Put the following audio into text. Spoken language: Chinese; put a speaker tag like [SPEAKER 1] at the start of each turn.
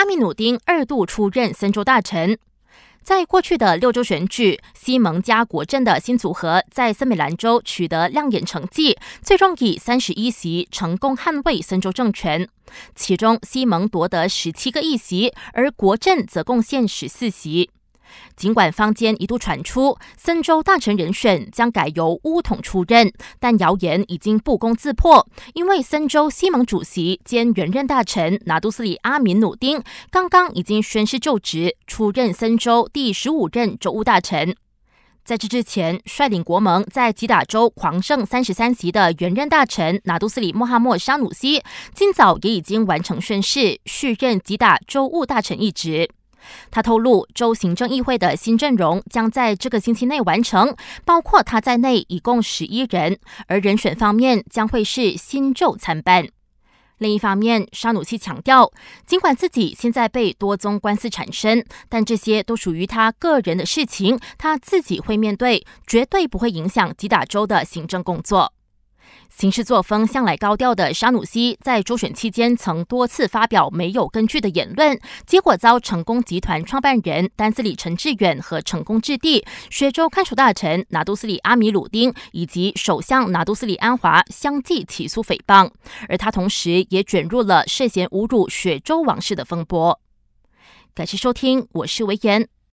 [SPEAKER 1] 阿米努丁二度出任森州大臣。在过去的六州选举，西蒙加国阵的新组合在森美兰州取得亮眼成绩，最终以三十一席成功捍卫森州政权。其中，西蒙夺得十七个议席，而国阵则贡献十四席。尽管坊间一度传出森州大臣人选将改由乌统出任，但谣言已经不攻自破，因为森州西盟主席兼原任大臣拿督斯里阿敏努丁刚刚已经宣誓就职，出任森州第十五任州务大臣。在这之前，率领国盟在吉打州狂胜三十三席的原任大臣拿督斯里穆哈默沙努西，今早也已经完成宣誓，续任吉打州务大臣一职。他透露，州行政议会的新阵容将在这个星期内完成，包括他在内，一共十一人。而人选方面将会是新州参办。另一方面，沙努西强调，尽管自己现在被多宗官司缠身，但这些都属于他个人的事情，他自己会面对，绝对不会影响吉打州的行政工作。行事作风向来高调的沙努西，在周选期间曾多次发表没有根据的言论，结果遭成功集团创办人丹斯里陈志远和成功置地雪州看守大臣拿督斯里阿米鲁丁以及首相拿督斯里安华相继起诉诽谤，而他同时也卷入了涉嫌侮辱雪州王室的风波。感谢收听，我是维言。